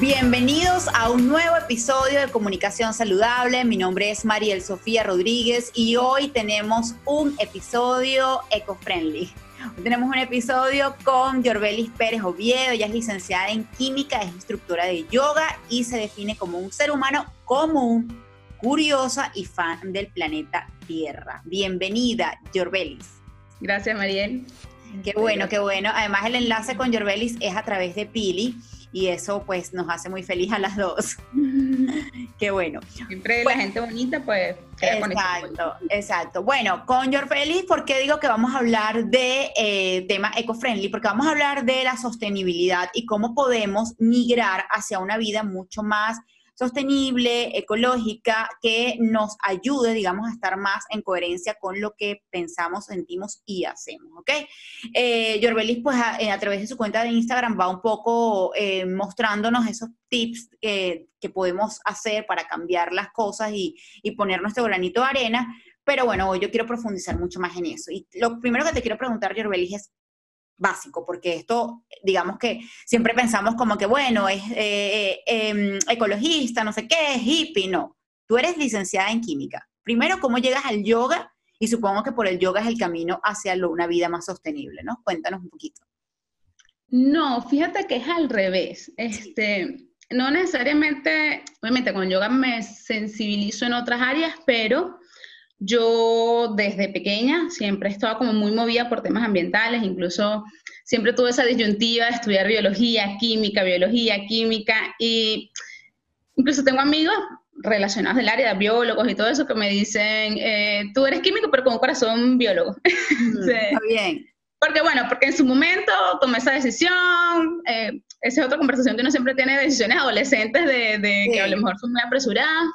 Bienvenidos a un nuevo episodio de Comunicación Saludable. Mi nombre es Mariel Sofía Rodríguez y hoy tenemos un episodio eco-friendly. Hoy tenemos un episodio con Yorbelis Pérez Oviedo. Ella es licenciada en química, es instructora de yoga y se define como un ser humano común, curiosa y fan del planeta Tierra. Bienvenida, Yorbelis. Gracias, Mariel. Qué bueno, qué bueno. Además, el enlace con Yorbelis es a través de Pili y eso pues nos hace muy feliz a las dos. Qué bueno. Siempre la gente bonita pues... Exacto, exacto. Bueno, con Your Feliz, ¿por qué digo que vamos a hablar de eh, tema eco-friendly? Porque vamos a hablar de la sostenibilidad y cómo podemos migrar hacia una vida mucho más sostenible, ecológica, que nos ayude, digamos, a estar más en coherencia con lo que pensamos, sentimos y hacemos, ¿ok? Eh, Yorbelis, pues eh, a, través de su cuenta de Instagram va un poco eh, mostrándonos esos tips que podemos hacer para cambiar las cosas y, y poner nuestro granito de arena, pero bueno, hoy yo quiero profundizar mucho más en eso. Y lo primero que te quiero preguntar, Yorbelis, es básico, porque esto, digamos que siempre pensamos como que, bueno, es eh, em, ecologista, no sé qué, es hippie, no. Tú eres licenciada en química. Primero, ¿cómo llegas al yoga? Y supongo que por el yoga es el camino hacia una vida más sostenible, ¿no? Cuéntanos un poquito. No, fíjate que es al revés. Este, no necesariamente, obviamente con yoga me sensibilizo en otras áreas, pero yo desde pequeña siempre he estado como muy movida por temas ambientales, incluso siempre tuve esa disyuntiva de estudiar biología, química, biología, química, y incluso tengo amigos relacionados del área, biólogos y todo eso, que me dicen, eh, tú eres químico, pero con un corazón biólogo. Mm, está bien. Porque bueno, porque en su momento tomé esa decisión, eh, esa es otra conversación que uno siempre tiene de decisiones adolescentes de, de que a lo mejor son muy apresuradas.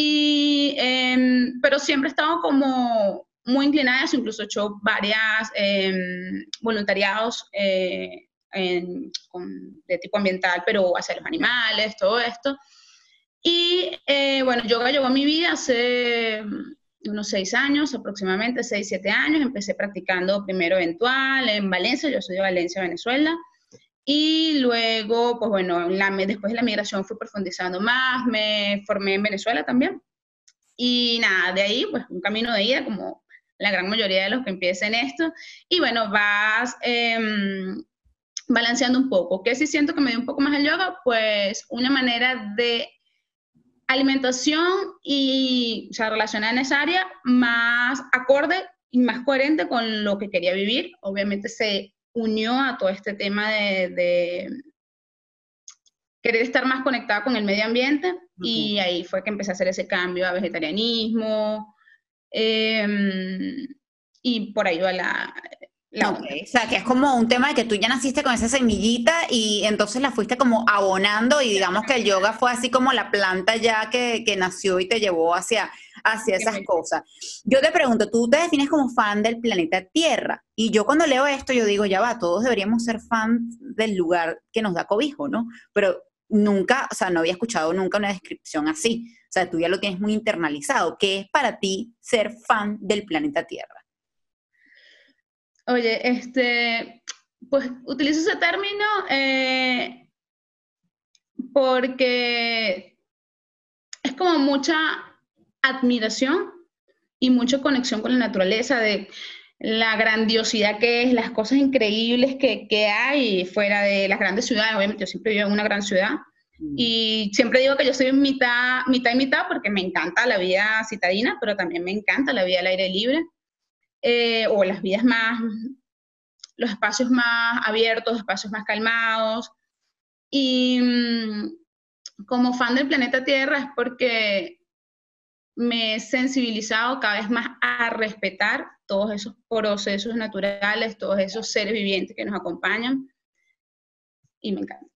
Y, em, pero siempre he estado como muy inclinada, incluso he hecho varias em, voluntariados eh, de tipo ambiental, pero hacia los animales, todo esto. Y eh, bueno, yoga llegó mi vida hace unos seis años, aproximadamente seis, siete años. Empecé practicando primero eventual en Valencia, yo soy de Valencia, Venezuela. Y luego, pues bueno, después de la migración fui profundizando más, me formé en Venezuela también. Y nada, de ahí, pues un camino de ida, como la gran mayoría de los que empiezan esto. Y bueno, vas em, balanceando un poco. ¿Qué sí siento que me dio un poco más el yoga? Pues una manera de alimentación y, o sea, relacionada en esa área, más acorde y más coherente con lo que quería vivir. Obviamente se unió a todo este tema de, querer estar más conectada con el medio ambiente y ahí fue que empecé a hacer ese cambio a vegetarianismo em, y por ahí va la... O sea, que es como un tema de que tú ya naciste con esa semillita y entonces la fuiste como abonando y digamos que el yoga fue así como la planta ya que, que nació y te llevó hacia, hacia esas cosas. Yo te pregunto, tú te defines como fan del planeta Tierra y yo cuando leo esto yo digo, ya va, todos deberíamos ser fan del lugar que nos da cobijo, ¿no? Pero nunca, o sea, no había escuchado nunca una descripción así. O sea, tú ya lo tienes muy internalizado. ¿Qué es para ti ser fan del planeta Tierra? Oye, este, pues utilizo ese término eh, porque es como mucha admiración y mucha conexión con la naturaleza, de la grandiosidad que es, las cosas increíbles que, que hay fuera de las grandes ciudades. Obviamente, yo siempre vivo en una gran ciudad mm. y siempre digo que yo soy mitad, mitad y mitad porque me encanta la vida citadina, pero también me encanta la vida al aire libre eh, o las vidas más, los espacios más abiertos, espacios más calmados. Y mm, como fan del planeta Tierra es porque me he sensibilizado cada vez más a respetar todos esos procesos naturales, todos esos seres vivientes que nos acompañan y me encanta.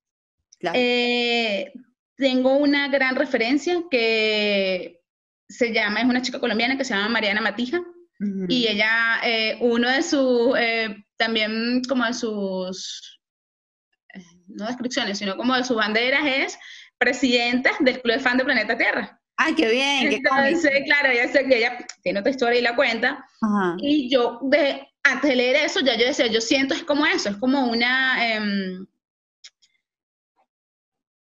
Eh, tengo una gran referencia que se llama, es una chica colombiana que se llama Mariana Matija y ella, eh, uno de sus, eh, también como de sus, no descripciones, sino como de sus banderas es presidenta del Club de Fan de Planeta Tierra. ¡Ay, qué bien! Entonces, claro, ya sé que ella tiene otra historia y la cuenta. Y yo, de, antes de leer eso, ya yo decía, yo siento es como eso, es como una,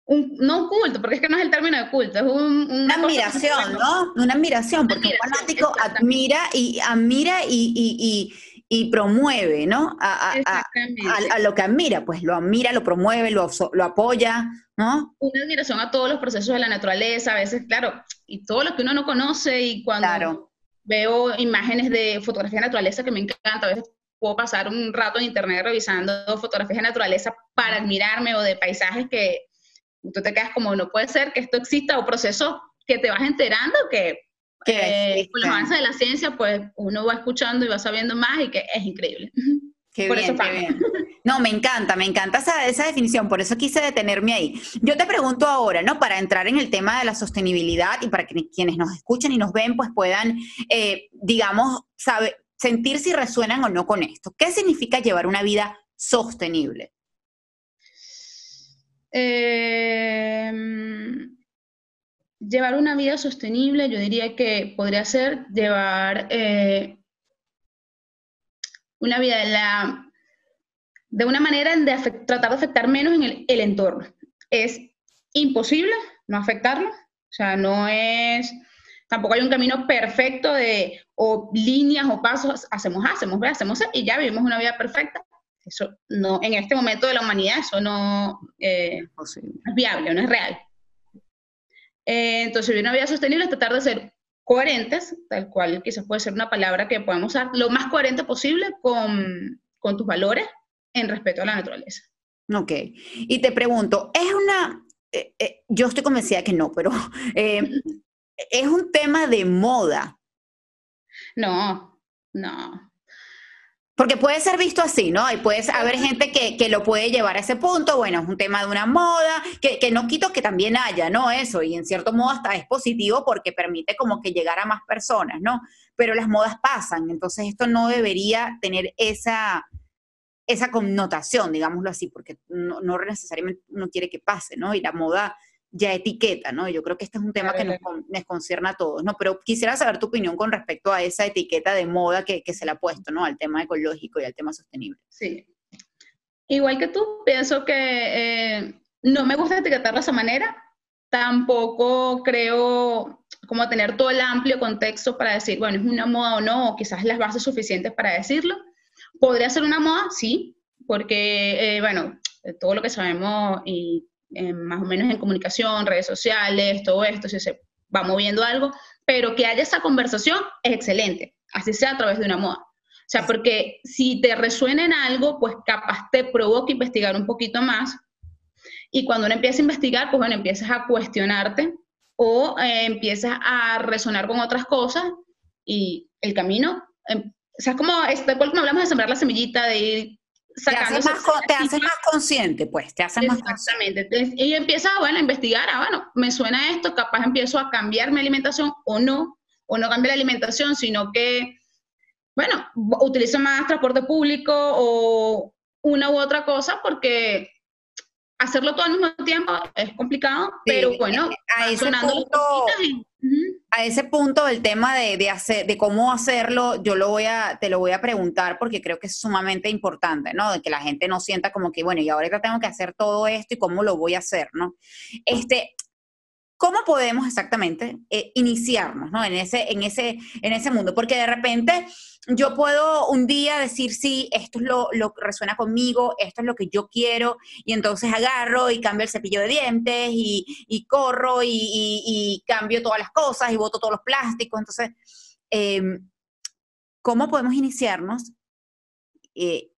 no un culto, porque es que no es el término de culto, es una admiración, ¿no? Una admiración, porque un fanático admira y admira y, y, promueve, ¿no? A, a, lo que admira, pues lo admira, lo promueve, lo, lo apoya, ¿no? Una admiración a todos los procesos de la naturaleza, a veces, claro, y todo lo que uno no conoce y cuando veo imágenes de fotografía de naturaleza que me encanta, a veces puedo pasar un rato en internet revisando fotografías de naturaleza para admirarme o de paisajes que tú te quedas como, no puede ser que esto exista o procesos que te vas enterando que eh, con los avances de la ciencia, pues uno va escuchando y va sabiendo más y que es increíble. Qué bien, qué bien. No, me encanta, me encanta esa, esa, definición, por eso quise detenerme ahí. Yo te pregunto ahora, ¿no? Para entrar en el tema de la sostenibilidad y para que quienes nos escuchen y nos ven, pues puedan, eh, digamos, saber, sentir si resuenan o no con esto. ¿Qué significa llevar una vida sostenible? Em, llevar una vida sostenible, yo diría que podría ser llevar eh, una vida de, la, de una manera de tratar de afectar menos en el, entorno. Es imposible no afectarlo, o sea, no es Tampoco hay un camino perfecto de o líneas o pasos, hacemos A, hacemos B, hacemos C y ya vivimos una vida perfecta. Eso no, en este momento de la humanidad, eso no eh, es viable, no es real. Eh, entonces, vivir una vida sostenible es tratar de ser coherentes, tal cual quizás puede ser una palabra que podemos usar, lo más coherente posible con, con tus valores en respeto a la naturaleza. Ok. Y te pregunto, es una, eh, yo estoy convencida que no, pero es un tema de moda. No, no. Porque puede ser visto así, ¿no? Y puede haber gente que, lo puede llevar a ese punto, bueno, es un tema de una moda, que, que, no quito que también haya, ¿no? Eso, y en cierto modo hasta es positivo porque permite como que llegar a más personas, ¿no? Pero las modas pasan, entonces esto no debería tener esa, esa connotación, digámoslo así, porque no, no necesariamente uno quiere que pase, ¿no? Y la moda ya etiqueta, ¿no? Yo creo que este es un tema que nos, nos, concierne a todos, ¿no? Pero quisiera saber tu opinión con respecto a esa etiqueta de moda que, se le ha puesto, ¿no? Al tema ecológico y al tema sostenible. Sí. Igual que tú, pienso que eh, no me gusta etiquetarlo de esa manera. Tampoco creo como tener todo el amplio contexto para decir, bueno, es una moda o no, o quizás las bases suficientes para decirlo. ¿Podría ser una moda? Sí, porque, eh, bueno, todo lo que sabemos y más o menos en comunicación, redes sociales, todo esto, si se va moviendo algo, pero que haya esa conversación es excelente, así sea a través de una moda. O sea, porque si te resuena en algo, pues capaz te provoca investigar un poquito más. Y cuando uno empieza a investigar, pues bueno, empiezas a cuestionarte o eh, empiezas a resonar con otras cosas y el camino, em, o sea, es como, es, como hablamos de sembrar la semillita, de ir te haces, más, te más, consciente, pues, te haces más consciente. Exactamente. Y empiezas, bueno, a investigar, ah, bueno, me suena esto, capaz empiezo a cambiar mi alimentación o no, o no cambio la alimentación, sino que, bueno, utilizo más transporte público o una u otra cosa porque hacerlo todo al mismo tiempo es complicado, pero bueno, a ese, punto, a ese punto el tema de, hacer, de cómo hacerlo, yo lo voy a, te lo voy a preguntar porque creo que es sumamente importante, ¿no? De que la gente no sienta como que, bueno, y ahora tengo que hacer todo esto y cómo lo voy a hacer, ¿no? Este, ¿Cómo podemos exactamente eh, iniciarnos ¿no? en, ese, en, ese, en ese mundo? Porque de repente yo puedo un día decir, sí, esto es lo, que resuena conmigo, esto es lo que yo quiero, y entonces agarro y cambio el cepillo de dientes y, corro y, cambio todas las cosas y boto todos los plásticos. Entonces, em, ¿cómo podemos iniciarnos? Eh,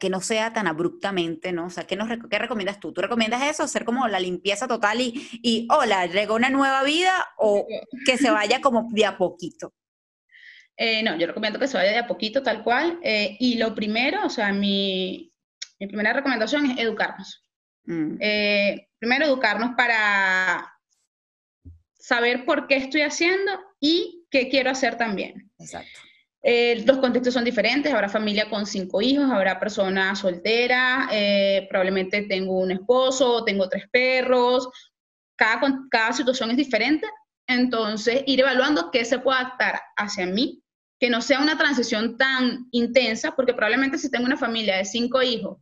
que no sea tan abruptamente, ¿no? O sea, ¿qué, nos, ¿qué recomiendas tú? ¿Tú recomiendas eso, hacer como la limpieza total y, y hola, llegó una nueva vida o que se vaya como de a poquito? Eh, no, yo recomiendo que se vaya de a poquito, tal cual. Eh, y lo primero, o sea, mi, mi primera recomendación es educarnos. Mm. Eh, primero, educarnos para saber por qué estoy haciendo y qué quiero hacer también. Exacto. Eh, los contextos son diferentes, habrá familia con cinco hijos, habrá personas solteras, eh, probablemente tengo un esposo, tengo tres perros, cada, cada situación es diferente, entonces ir evaluando qué se puede adaptar hacia mí, que no sea una transición tan intensa, porque probablemente si tengo una familia de cinco hijos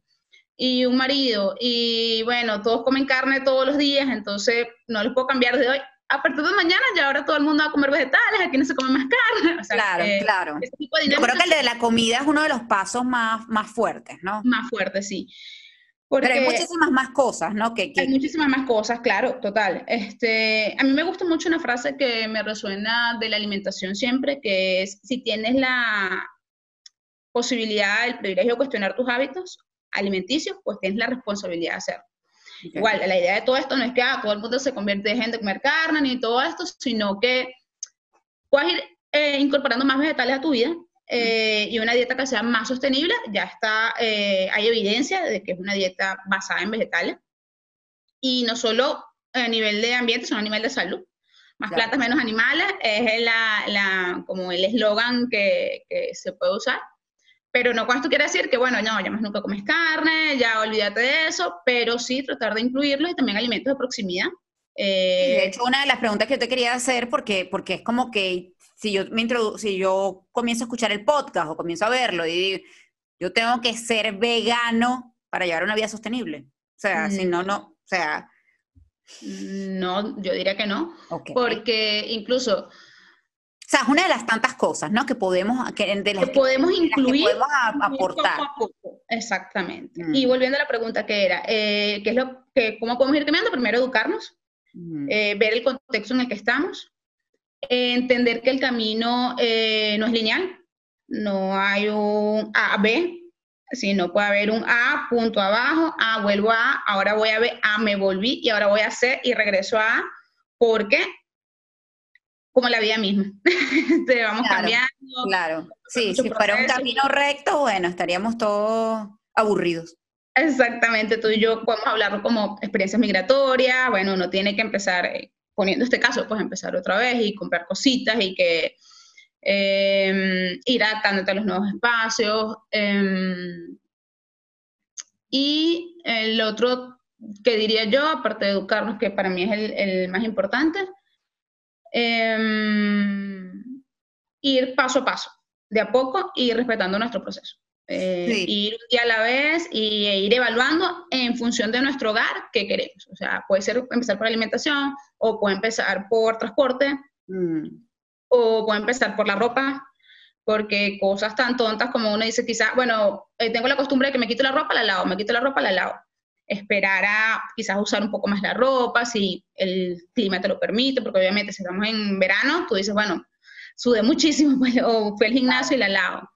y un marido y bueno, todos comen carne todos los días, entonces no les puedo cambiar de hoy. A partir de mañana ya ahora todo el mundo va a comer vegetales, aquí no se come más carne. claro, claro. Yo creo que el de la comida es uno de los pasos más, más fuertes, ¿no? Más fuertes, sí. Pero hay muchísimas más cosas, ¿no? Que, Hay muchísimas más cosas, claro, total. Este, a mí me gusta mucho una frase que me resuena de la alimentación siempre, que es, si tienes la posibilidad, el privilegio de cuestionar tus hábitos alimenticios, pues tienes la responsabilidad de hacerlo. Igual, la idea de todo esto no es que ah, todo el mundo se convierte en gente a comer carne ni todo esto, sino que puedes ir eh, incorporando más vegetales a tu vida eh, y una dieta que sea más sostenible, ya está, eh, hay evidencia de que es una dieta basada en vegetales. Y no solo a nivel de ambiente, sino a nivel de salud. Más plantas, menos animales, es la, la, como el eslogan que, que, se puede usar. Pero no con esto quiere decir que, bueno, no, ya más nunca comes carne, ya olvídate de eso, pero sí tratar de incluirlo y también alimentos de proximidad. de eh, hecho, una de las preguntas que yo te quería hacer, porque, porque es como que si yo, me si yo comienzo a escuchar el podcast o comienzo a verlo y digo, yo tengo que ser vegano para llevar una vida sostenible. O sea, si no, no, o sea... No, yo diría que no. Porque incluso... Sea, es una de las tantas cosas, ¿no? Que podemos, que, de las que podemos incluir, podemos aportar. Exactamente. Mm. Y volviendo a la pregunta que era, eh, ¿qué es lo que, ¿cómo podemos ir cambiando? Primero, educarnos, mm. eh, ver el contexto en el que estamos, entender que el camino eh, no es lineal, no hay un A, B, sino puede haber un A, punto abajo, A, vuelvo a A, ahora voy a B, A, me volví y ahora voy a C y regreso a A, porque como la vida misma, te vamos cambiando. Claro, sí, si fuera un camino recto, bueno, estaríamos todos aburridos. Exactamente, tú y yo podemos hablar como experiencias migratorias, bueno, uno tiene que empezar eh, poniendo este caso, pues empezar otra vez y comprar cositas y que eh, ir adaptándote a los nuevos espacios. Em, y el otro que diría yo, aparte de educarnos, que para mí es el, más importante, em, ir paso a paso, de a poco y respetando nuestro proceso. Eh, ir un día a la vez y e ir evaluando en función de nuestro hogar qué queremos. O sea, puede ser empezar por alimentación o puede empezar por transporte mm. o puede empezar por la ropa, porque cosas tan tontas como uno dice quizás, bueno, eh, tengo la costumbre de que me quito la ropa, la lavo, me quito la ropa, la lavo. Esperar a quizás usar un poco más la ropa, si el clima te lo permite, porque obviamente si estamos en verano, tú dices, bueno, sudé muchísimo, pues, o fui al gimnasio y la lavo.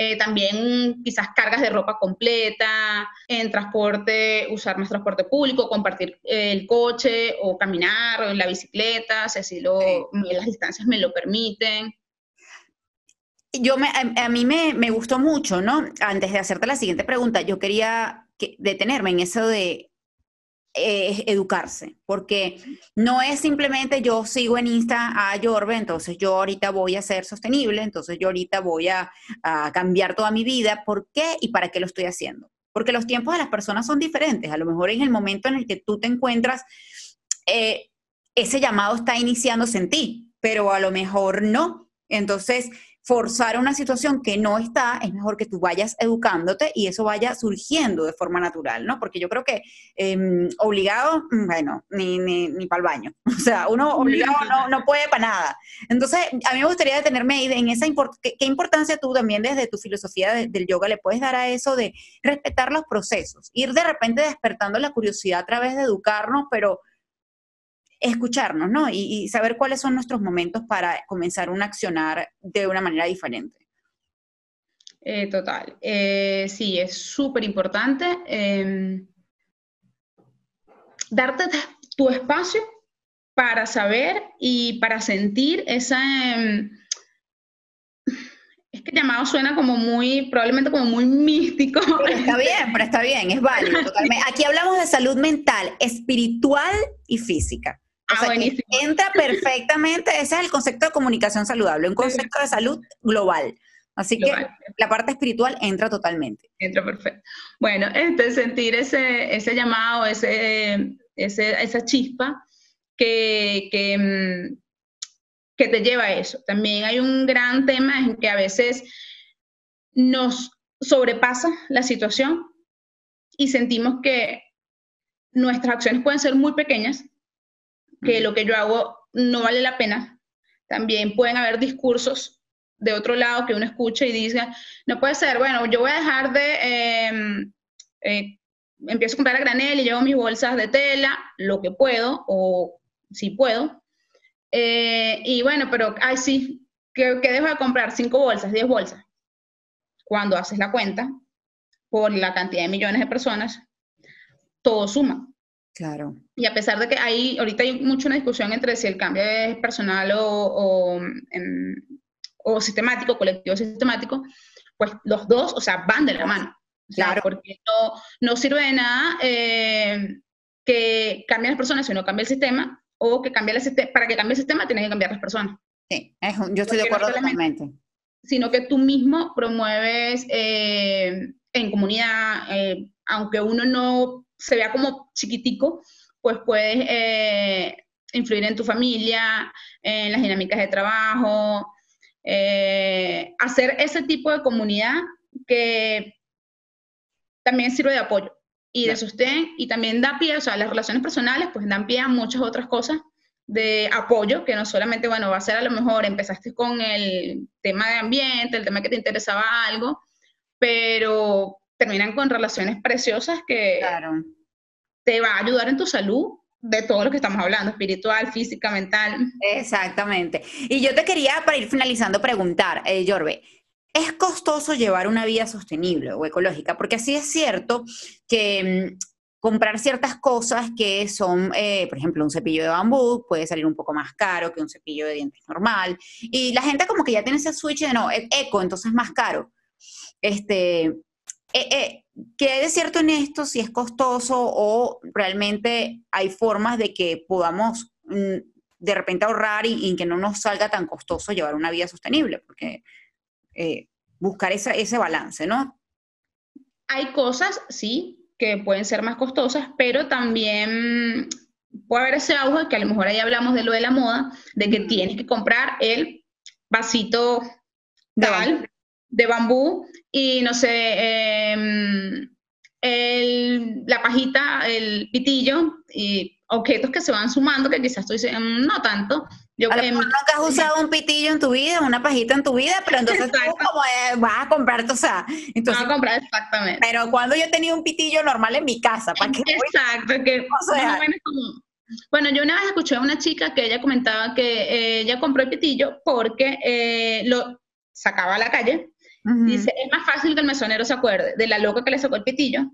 Eh, también quizás cargas de ropa completa, en transporte, usar más transporte público, compartir el coche o caminar o en la bicicleta, si así lo, las distancias me lo permiten. Yo me, a, mí me, me, gustó mucho, ¿no? Antes de hacerte la siguiente pregunta, yo quería detenerme en eso de es educarse, porque no es simplemente yo sigo en Insta a Yorbe, entonces yo ahorita voy a ser sostenible, entonces yo ahorita voy a, cambiar toda mi vida, ¿por qué y para qué lo estoy haciendo? Porque los tiempos de las personas son diferentes, a lo mejor en el momento en el que tú te encuentras, eh, ese llamado está iniciándose en ti, pero a lo mejor no. Entonces, forzar una situación que no está, es mejor que tú vayas educándote y eso vaya surgiendo de forma natural, ¿no? Porque yo creo que em, obligado, mm, bueno, ni, ni, ni para el baño. O sea, uno obligado no, no puede para nada. Entonces, a mí me gustaría detenerme ahí en esa ¿qué, importancia tú también desde tu filosofía del yoga le puedes dar a eso de respetar los procesos, ir de repente despertando la curiosidad a través de educarnos, pero escucharnos, ¿no? Y, saber cuáles son nuestros momentos para comenzar un accionar de una manera diferente. Eh, total. Eh, sí, es súper importante em, darte tu espacio para saber y para sentir esa... Em, es que llamado suena como muy, probablemente como muy místico. Pero está bien, pero está bien, es válido. Totalmente. Aquí hablamos de salud mental, espiritual y física. Ah, entra perfectamente, ese es el concepto de comunicación saludable, un concepto de salud global. Así que la parte espiritual entra totalmente. Entra perfecto. Bueno, este, sentir ese, ese llamado, ese, esa chispa que, que, mm, que te lleva a eso. También hay un gran tema en que a veces nos sobrepasa la situación y sentimos que nuestras acciones pueden ser muy pequeñas, que lo que yo hago no vale la pena. También pueden haber discursos de otro lado que uno escucha y diga, no puede ser, bueno, yo voy a dejar de, em, eh, empiezo a comprar a granel y llevo mis bolsas de tela, lo que puedo, o si puedo. Eh, y bueno, pero, ay, sí, que, dejo de comprar cinco bolsas, diez bolsas. Cuando haces la cuenta, por la cantidad de millones de personas, todo suma. Claro. Y a pesar de que hay, ahorita hay mucho una discusión entre si el cambio es personal o, o, sistemático, colectivo sistemático, pues los dos, o sea, van de la mano. Claro. porque no, no sirve de nada eh, que cambien las personas si no cambia el sistema, o que cambie el sistema, para que cambie el sistema tienen que cambiar las personas. Sí, yo estoy de acuerdo totalmente. Sino que tú mismo promueves eh, en comunidad, eh, aunque uno no se vea como chiquitico, pues puedes eh, influir en tu familia, en las dinámicas de trabajo, eh, hacer ese tipo de comunidad que también sirve de apoyo y de sostén y también da pie, o sea, las relaciones personales pues dan pie a muchas otras cosas de apoyo, que no solamente, bueno, va a ser a lo mejor empezaste con el tema de ambiente, el tema que te interesaba algo, pero terminan con relaciones preciosas que te va a ayudar en tu salud de todo lo que estamos hablando, espiritual, física, mental. Exactamente. Y yo te quería, para ir finalizando, preguntar, eh, Yorbe, ¿es costoso llevar una vida sostenible o ecológica? Porque así es cierto que mm, comprar ciertas cosas que son, eh, por ejemplo, un cepillo de bambú puede salir un poco más caro que un cepillo de dientes normal. Y la gente como que ya tiene ese switch de no, e-, eco, entonces es más caro. Este, eh, eh, ¿Qué hay de cierto en esto? Si es costoso o realmente hay formas de que podamos mm, de repente ahorrar y, que no nos salga tan costoso llevar una vida sostenible, porque eh, buscar ese balance, ¿no? Hay cosas, sí, que pueden ser más costosas, pero también puede haber ese auge, que a lo mejor ahí hablamos de lo de la moda, de que tienes que comprar el vasito tal, de bambú y no sé, em, la pajita, el pitillo y objetos que se van sumando que quizás tú dices, mm, no tanto. Yo, a lo mejor nunca has usado un pitillo en tu vida, una pajita en tu vida, pero entonces tú como vas a comprarte, o sea, entonces... Vas a comprar exactamente. Pero cuando yo tenía un pitillo normal en mi casa, ¿para qué? Exacto, que Bueno, yo una vez escuché a una chica que ella comentaba que eh, ella compró el pitillo porque eh, lo sacaba a la calle Dice, es más fácil que el mesonero se acuerde de la loca que le sacó el pitillo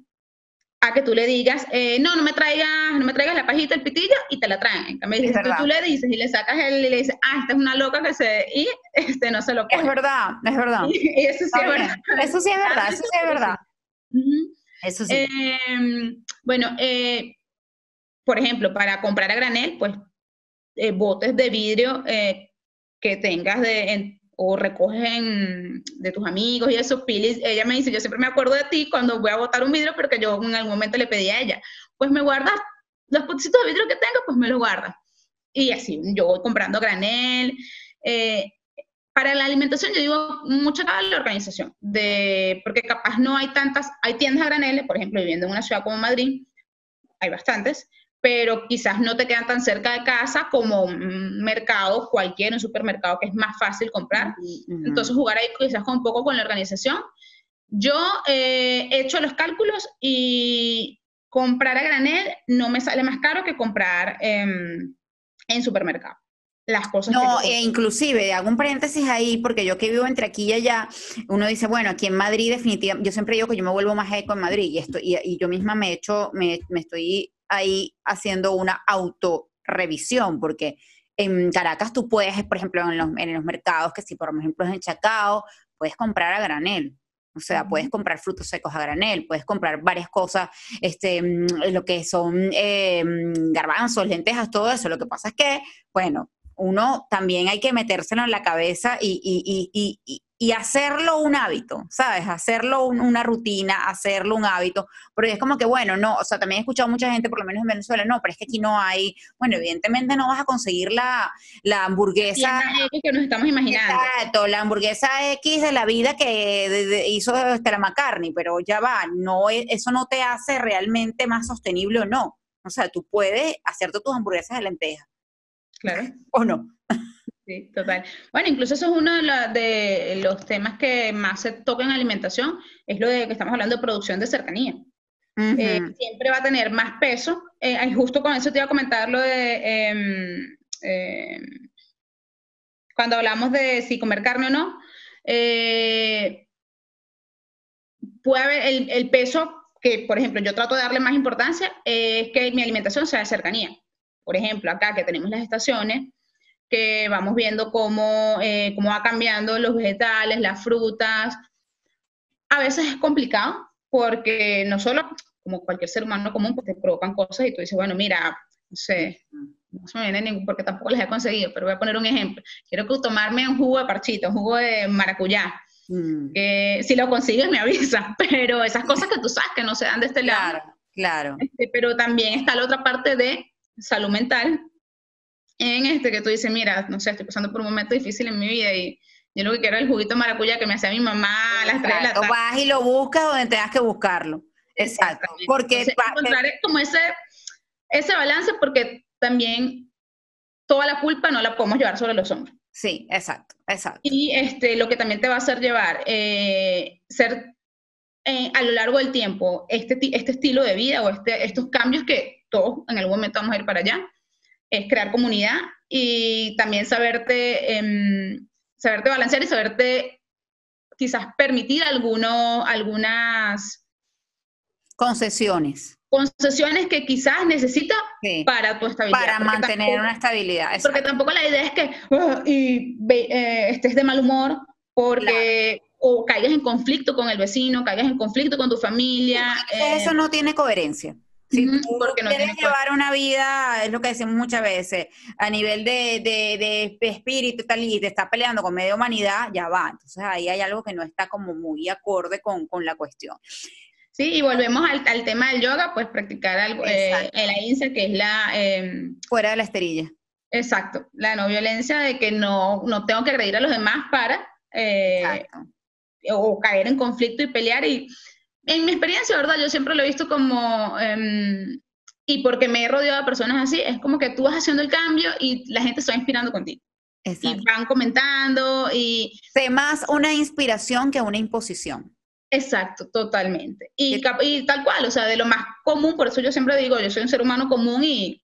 a que tú le digas, eh, no, no me traigas, no me traigas la pajita, el pitillo, y te la traen. En cambio, tú, le dices y le sacas el, y le dices, ah, esta es una loca que se, y este no se lo pone. Es verdad, es verdad. Y, eso sí es verdad. Eso sí es verdad, eso sí es verdad. Eso sí. Em, bueno, eh, por ejemplo, para comprar a granel, pues, eh, botes de vidrio que tengas de, o recogen de tus amigos y eso, Pili, ella me dice, yo siempre me acuerdo de ti cuando voy a botar un vidrio, pero que yo en algún momento le pedí a ella, pues me guarda los potecitos de vidrio que tengo, pues me los guarda. Y así, yo voy comprando granel. Eh, para la alimentación yo digo mucha cada la organización, de, porque capaz no hay tantas, hay tiendas a granel, por ejemplo, viviendo en una ciudad como Madrid, hay bastantes, pero quizás no te quedan tan cerca de casa como un mercado cualquier, un supermercado que es más fácil comprar. Entonces jugar ahí quizás con un poco con la organización. Yo eh, he hecho los cálculos y comprar a granel no me sale más caro que comprar en supermercado. Las cosas no, e inclusive, hago un paréntesis ahí, porque yo que vivo entre aquí y allá, uno dice, bueno, aquí en Madrid definitivamente, yo siempre digo que yo me vuelvo más eco en Madrid y, esto, y, yo misma me he hecho, me, me estoy ahí haciendo una autorrevisión, porque en Caracas tú puedes, por ejemplo, en los, en los mercados, que si por ejemplo es en Chacao, puedes comprar a granel. O sea, puedes comprar frutos secos a granel, puedes comprar varias cosas, este, mm, lo que son eh, mm, garbanzos, lentejas, todo eso. Lo que pasa es que, bueno, uno también hay que metérselo en la cabeza y, y, y, y hacerlo un hábito, ¿sabes? Hacerlo una rutina, hacerlo un hábito, porque es como que, bueno, no, o sea, también he escuchado mucha gente, por lo menos en Venezuela, no, pero es que aquí no hay, bueno, evidentemente no vas a conseguir la, la hamburguesa. X que nos estamos imaginando. Exacto, la hamburguesa X de la vida que hizo Stella McCartney, pero ya va, no, e, eso no te hace realmente más sostenible o no. O sea, tú puedes hacerte tus hamburguesas de lentejas. Claro. ¿O no? Sí, total. Bueno, incluso eso es uno de, los temas que más se toca en alimentación, es lo de que estamos hablando de producción de cercanía. Eh, siempre va a tener más peso. Eh, justo con eso te iba a comentar lo de em, em, cuando hablamos de si comer carne o no. Eh, puede haber el, el, peso que, por ejemplo, yo trato de darle más importancia, es que mi alimentación sea de cercanía. Por ejemplo, acá que tenemos las estaciones, que vamos viendo cómo, eh, cómo va cambiando los vegetales, las frutas. A veces es complicado porque no solo, como cualquier ser humano común, pues te provocan cosas y tú dices, bueno, mira, no sé, no se me viene ningún, porque tampoco les he conseguido, pero voy a poner un ejemplo. Quiero tomarme un jugo de parchito, un jugo de maracuyá. Mm. Si lo consigues me avisa, pero esas cosas que tú sabes que no se dan de este lado. Claro, claro. Este, pero también está la otra parte de salud mental, en este que tú dices, mira, no sé, estoy pasando por un momento difícil en mi vida y yo lo que quiero es el juguito maracuyá que me hacía mi mamá a las de la tarde. Vas y lo buscas donde tengas que buscarlo. Exacto. Porque encontrar como ese, ese balance porque también toda la culpa no la podemos llevar sobre los hombros. Sí, exacto, exacto. Y este, lo que también te va a hacer llevar, eh, ser eh, a lo largo del tiempo, este, este estilo de vida o este, estos cambios que todos en algún momento vamos a ir para allá, es crear comunidad y también saberte, em, saberte balancear y saberte quizás permitir algunos, algunas concesiones. Concesiones que quizás necesitas para tu estabilidad. Para mantener una estabilidad. Porque tampoco la idea es que ah, y, eh, estés de mal humor porque o caigas en conflicto con el vecino, caigas en conflicto con tu familia. Eso eh, no tiene coherencia. Si tú porque no quieres llevar una vida, es lo que decimos muchas veces, a nivel de, de, de, espíritu tal, y te estás peleando con media humanidad, ya va. Entonces ahí hay algo que no está como muy acorde con, con la cuestión. Sí, y volvemos al, al, tema del yoga, pues practicar algo, eh, el AINSA, que es la... Em, Fuera de la esterilla. Exacto, la no violencia de que no, no tengo que agredir a los demás para... Eh, o caer en conflicto y pelear y en mi experiencia, ¿verdad? Yo siempre lo he visto como, em, y porque me he rodeado de personas así, es como que tú vas haciendo el cambio y la gente se va inspirando contigo. Y van comentando y... Sé más una inspiración que una imposición. Exacto, totalmente. Y, y, tal cual, o sea, de lo más común, por eso yo siempre digo, yo soy un ser humano común y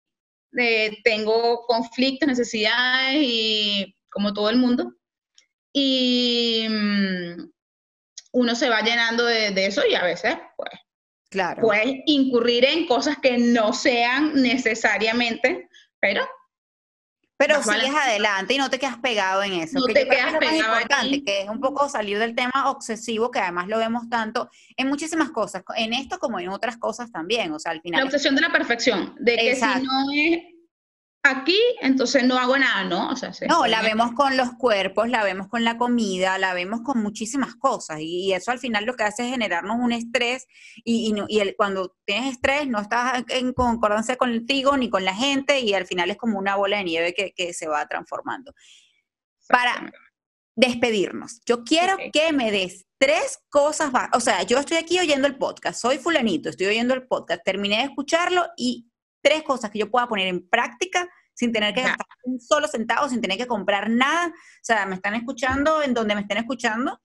eh, tengo conflictos, necesidades y como todo el mundo. Y, mm, uno se va llenando de, eso y a veces, pues, claro. puedes incurrir en cosas que no sean necesariamente, pero... Pero sigues adelante y no te quedas pegado en eso. No te quedas pegado importante, que es un poco salir del tema obsesivo, que además lo vemos tanto en muchísimas cosas, en esto como en otras cosas también, o sea, al final... La obsesión de la perfección, de que si no es aquí, entonces no hago nada, ¿no? O sea, no, la vemos con los cuerpos, la vemos con la comida, la vemos con muchísimas cosas y, eso al final lo que hace es generarnos un estrés y, y, cuando tienes estrés no estás en concordancia contigo ni con la gente y al final es como una bola de nieve que, que se va transformando. Para despedirnos, yo quiero que me des tres cosas, o sea, yo estoy aquí oyendo el podcast, soy fulanito, estoy oyendo el podcast, terminé de escucharlo y tres cosas que yo pueda poner en práctica sin tener que gastar un solo centavo, sin tener que comprar nada. O sea, me están escuchando en donde me estén escuchando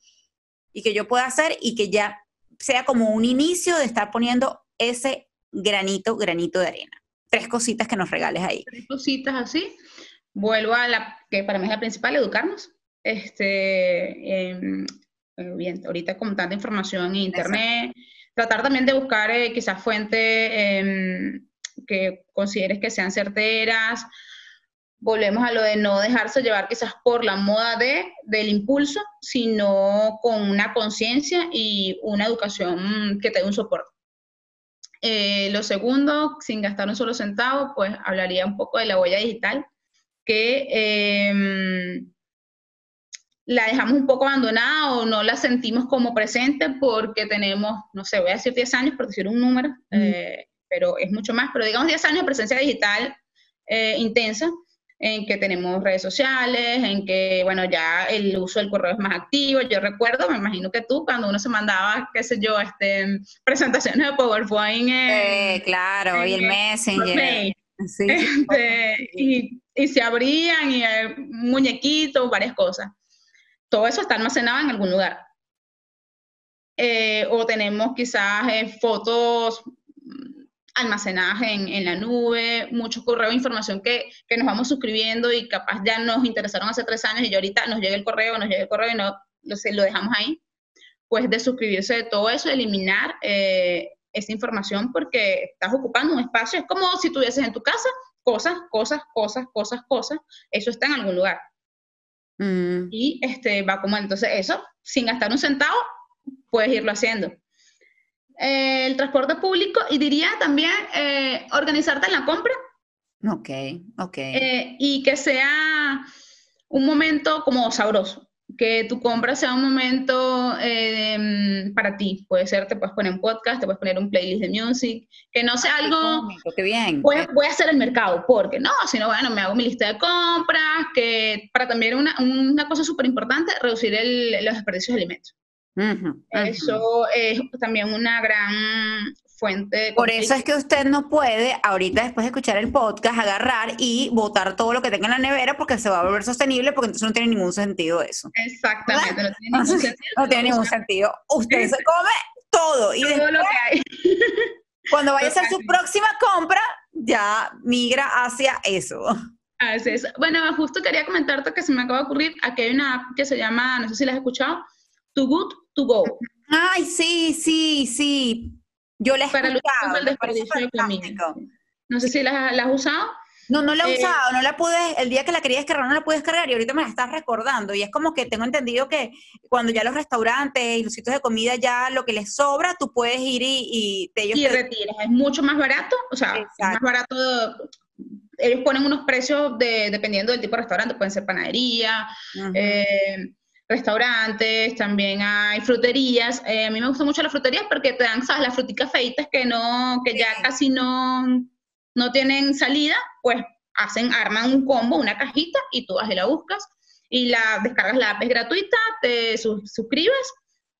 y que yo pueda hacer y que ya sea como un inicio de estar poniendo ese granito, granito de arena. Tres cositas que nos regales ahí. Tres cositas así. Vuelvo a la que para mí es la principal, educarnos. Este, em, eh, bien, ahorita con tanta información en internet, tratar también de buscar eh, quizás fuentes em, que consideres que sean certeras. Volvemos a lo de no dejarse llevar quizás por la moda de, del impulso, sino con una conciencia y una educación que te dé un soporte. Eh, lo segundo, sin gastar un solo centavo, pues hablaría un poco de la huella digital, que em, la dejamos un poco abandonada o no la sentimos como presente porque tenemos, no sé, voy a decir 10 años por decir un número, eh, pero es mucho más, pero digamos 10 años de presencia digital eh, intensa, en que tenemos redes sociales, en que, bueno, ya el uso del correo es más activo. Yo recuerdo, me imagino que tú, cuando uno se mandaba, qué sé yo, este, presentaciones de PowerPoint. Eh, claro, y el Messenger. Este, y, y, se abrían y muñequitos, varias cosas todo eso está almacenado en algún lugar. Eh, o tenemos quizás eh, fotos almacenadas en, la nube, mucho correo de información que, nos vamos suscribiendo y capaz ya nos interesaron hace tres años y ya ahorita nos llega el correo, nos llega el correo y no, lo, lo dejamos ahí. Pues de suscribirse de todo eso, eliminar eh, esa información porque estás ocupando un espacio. Es como si tuvieses en tu casa cosas, cosas, cosas, cosas, cosas. Eso está en algún lugar. Mm. Y este, va como entonces eso, sin gastar un centavo, puedes irlo haciendo. El transporte público y diría también eh, organizarte en la compra. Ok, ok. Eh, y que sea un momento como sabroso que tu compra sea un momento eh, para ti. Puede ser, te puedes poner un podcast, te puedes poner un playlist de music, que no sea algo... Qué bien. Voy, voy, a hacer el mercado, porque no, sino bueno, me hago mi lista de compras, que para también una, una cosa súper importante, reducir el, los desperdicios de alimentos. Eso es también una gran fuente. Por eso es que usted no puede, ahorita después de escuchar el podcast, agarrar y botar todo lo que tenga en la nevera porque se va a volver sostenible, porque entonces no tiene ningún sentido eso. Exactamente, no tiene ningún sentido. no tiene ningún sentido. Usted se come todo y todo lo que hay. cuando vaya a hacer su próxima compra, ya migra hacia eso. Así es. Bueno, justo quería comentarte que se me acaba de ocurrir, aquí hay una app que se llama, no sé si la has escuchado, Too Good To Go. Ay, sí, sí, sí. Yo la he Para el desperdicio de comida. No sé si la, has usado. No, no la he eh, usado, no la pude, el día que la quería descargar no la pude descargar y ahorita me la estás recordando y es como que tengo entendido que cuando ya los restaurantes y los sitios de comida ya lo que les sobra, tú puedes ir y, y te, ellos y retiras, es mucho más barato, o sea, es más barato, ellos ponen unos precios de, dependiendo del tipo de restaurante, pueden ser panadería, restaurantes, también hay fruterías. Eh, a mí me gustan mucho las fruterías porque te dan, ¿sabes? Las fruticas feitas que no, que ya casi no, no tienen salida, pues hacen, arman un combo, una cajita y tú vas y la buscas y la descargas la app es gratuita, te suscribes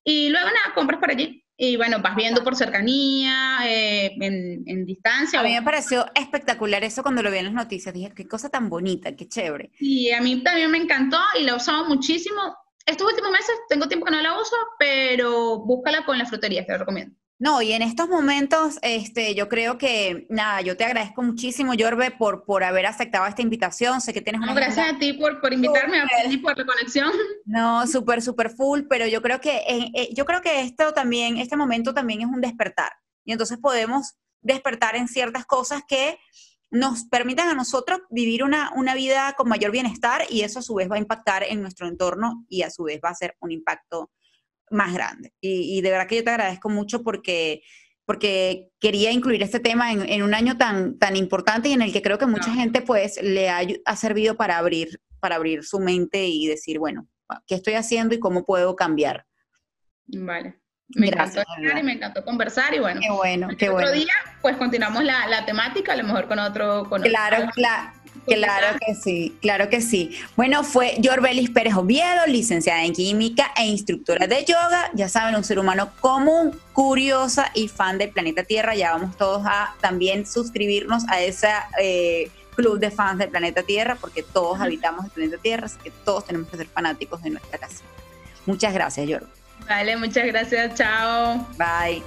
y luego nada, compras por allí. Y bueno, vas viendo por cercanía, eh, en, en, distancia. A mí me pareció espectacular eso cuando lo vi en las noticias. Dije, qué cosa tan bonita, qué chévere. Y a mí también me encantó y la he usado muchísimo estos últimos meses tengo tiempo que no la uso, pero búscala con la frutería, te lo recomiendo. No, y en estos momentos, este, yo creo que, nada, yo te agradezco muchísimo, Yorbe, por, por haber aceptado esta invitación. Sé que tienes una. gracias a ti por, por invitarme a por la conexión. No, súper, súper full, pero yo creo que, eh, eh, yo creo que esto también, este momento también es un despertar. Y entonces podemos despertar en ciertas cosas que nos permitan a nosotros vivir una, vida con mayor bienestar y eso a su vez va a impactar en nuestro entorno y a su vez va a ser un impacto más grande. Y, de verdad que yo te agradezco mucho porque, porque quería incluir este tema en, un año tan, tan importante y en el que creo que mucha gente pues le ha, ha, servido para abrir, para abrir su mente y decir, bueno, ¿qué estoy haciendo y cómo puedo cambiar? Vale. Me encantó estar y me encantó conversar y bueno. Qué bueno, qué otro día, pues continuamos la, la, temática, a lo mejor con otro. Con claro, claro. Claro que sí, claro que sí. Bueno, fue Yorbelis Pérez Oviedo, licenciada en química e instructora de yoga. Ya saben, un ser humano común, curiosa y fan del planeta Tierra. Ya vamos todos a también suscribirnos a ese eh, club de fans del planeta Tierra, porque todos habitamos el planeta Tierra, así que todos tenemos que ser fanáticos de nuestra casa. Muchas gracias, Yorbelis. Vale, muchas gracias. Chao. Bye.